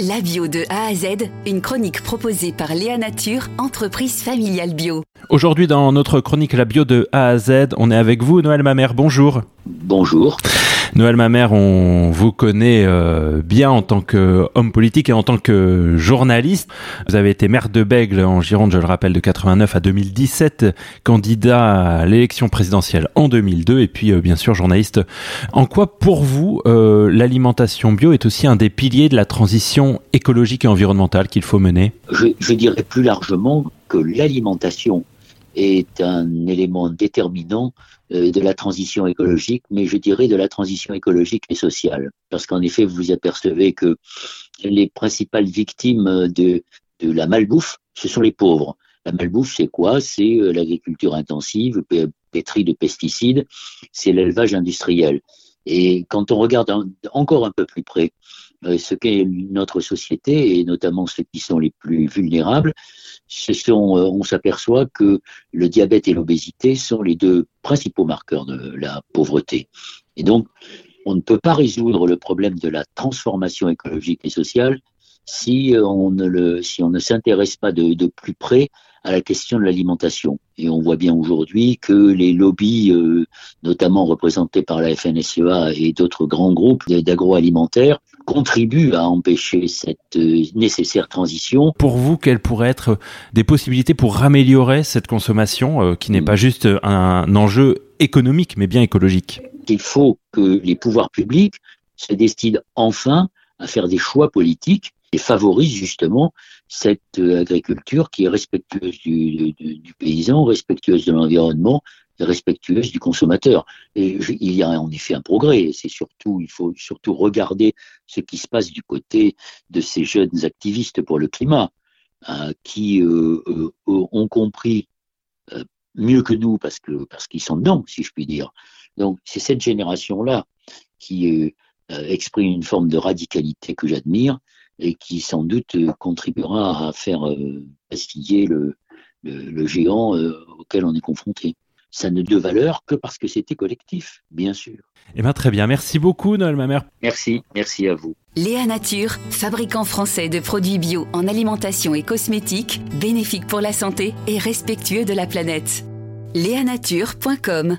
La bio de A à Z, une chronique proposée par Léa Nature, entreprise familiale bio. Aujourd'hui, dans notre chronique La bio de A à Z, on est avec vous, Noël Mamère. Bonjour. Bonjour. Noël Mamère, on vous connaît euh, bien en tant qu'homme politique et en tant que journaliste. Vous avez été maire de Bègle en Gironde, je le rappelle, de 89 à 2017, candidat à l'élection présidentielle en 2002 et puis euh, bien sûr journaliste. En quoi pour vous euh, l'alimentation bio est aussi un des piliers de la transition écologique et environnementale qu'il faut mener? Je, je dirais plus largement que l'alimentation est un élément déterminant euh, de la transition écologique, mais je dirais de la transition écologique et sociale. Parce qu'en effet, vous apercevez que les principales victimes de, de la malbouffe, ce sont les pauvres. La malbouffe, c'est quoi? C'est euh, l'agriculture intensive, pétrie de pesticides, c'est l'élevage industriel. Et quand on regarde encore un peu plus près ce qu'est notre société, et notamment ceux qui sont les plus vulnérables, ce sont, euh, on s'aperçoit que le diabète et l'obésité sont les deux principaux marqueurs de la pauvreté. Et donc, on ne peut pas résoudre le problème de la transformation écologique et sociale si euh, on ne le, si on ne s'intéresse pas de, de, plus près à la question de l'alimentation. Et on voit bien aujourd'hui que les lobbies, euh, notamment représentés par la FNSEA et d'autres grands groupes d'agroalimentaires, contribuent à empêcher cette euh, nécessaire transition. Pour vous, quelles pourraient être des possibilités pour améliorer cette consommation, euh, qui n'est pas juste un enjeu économique, mais bien écologique? Il faut que les pouvoirs publics se destinent enfin à faire des choix politiques et favorise justement cette euh, agriculture qui est respectueuse du, paysan, respectueuse de l'environnement respectueuse du consommateur. Et il y a en effet un progrès. C'est surtout, il faut surtout regarder ce qui se passe du côté de ces jeunes activistes pour le climat, hein, qui euh, euh, ont compris mieux que nous parce que parce qu'ils sont dedans, si je puis dire. Donc c'est cette génération-là qui euh, exprime une forme de radicalité que j'admire et qui sans doute euh, contribuera à faire euh, pastiller le, le, le géant euh, auquel on est confronté. Ça ne de valeur que parce que c'était collectif, bien sûr. Eh bien, très bien. Merci beaucoup, Noël Mamère. Merci, merci à vous. Léa Nature, fabricant français de produits bio en alimentation et cosmétiques, bénéfique pour la santé et respectueux de la planète. Léanature.com